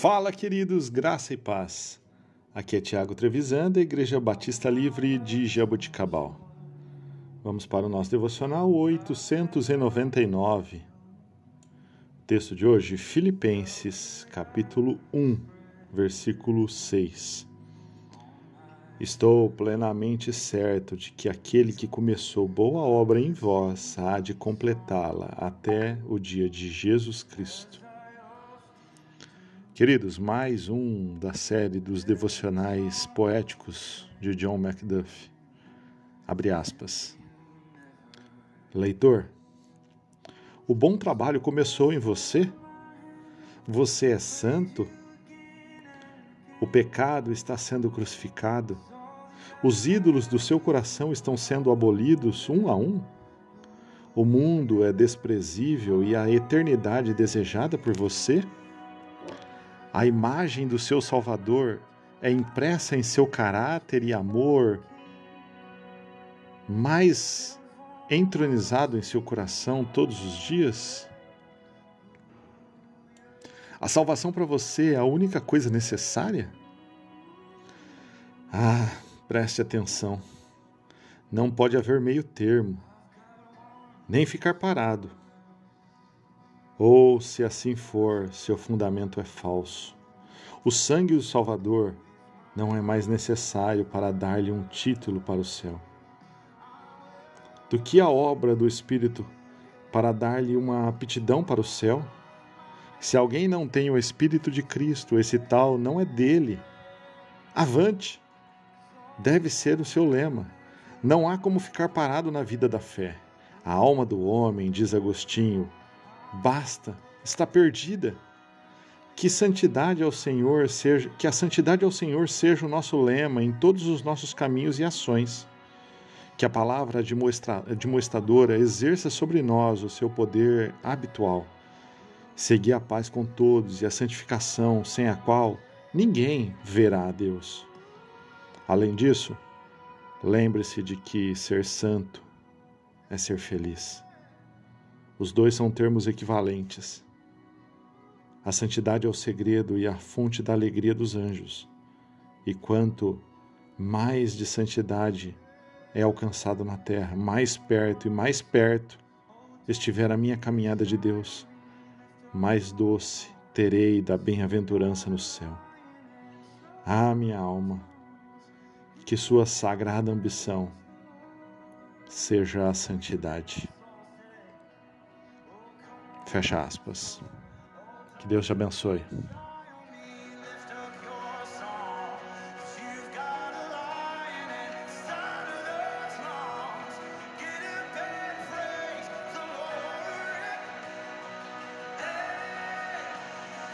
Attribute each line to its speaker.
Speaker 1: Fala, queridos, graça e paz. Aqui é Tiago Trevisan, da Igreja Batista Livre de Jaboticabal. Vamos para o nosso devocional 899. O texto de hoje, Filipenses, capítulo 1, versículo 6. Estou plenamente certo de que aquele que começou boa obra em vós há de completá-la até o dia de Jesus Cristo. Queridos, mais um da série dos devocionais poéticos de John Macduff. Abre aspas. Leitor, o bom trabalho começou em você? Você é santo? O pecado está sendo crucificado? Os ídolos do seu coração estão sendo abolidos um a um? O mundo é desprezível e a eternidade desejada por você? A imagem do seu Salvador é impressa em seu caráter e amor, mais entronizado em seu coração todos os dias? A salvação para você é a única coisa necessária? Ah, preste atenção. Não pode haver meio termo, nem ficar parado. Ou, se assim for, seu fundamento é falso. O sangue do Salvador não é mais necessário para dar-lhe um título para o céu. Do que a obra do Espírito para dar-lhe uma aptidão para o céu? Se alguém não tem o Espírito de Cristo, esse tal não é dele. Avante! Deve ser o seu lema. Não há como ficar parado na vida da fé. A alma do homem, diz Agostinho, basta, está perdida. Que santidade ao Senhor seja, que a santidade ao Senhor seja o nosso lema em todos os nossos caminhos e ações. Que a palavra demonstradora exerça sobre nós o seu poder habitual. Seguir a paz com todos e a santificação, sem a qual ninguém verá a Deus. Além disso, lembre-se de que ser santo é ser feliz. Os dois são termos equivalentes. A santidade é o segredo e a fonte da alegria dos anjos. E quanto mais de santidade é alcançado na terra, mais perto e mais perto estiver a minha caminhada de Deus, mais doce terei da bem-aventurança no céu. Ah, minha alma, que sua sagrada ambição seja a santidade. Fecha aspas. Que Deus te abençoe.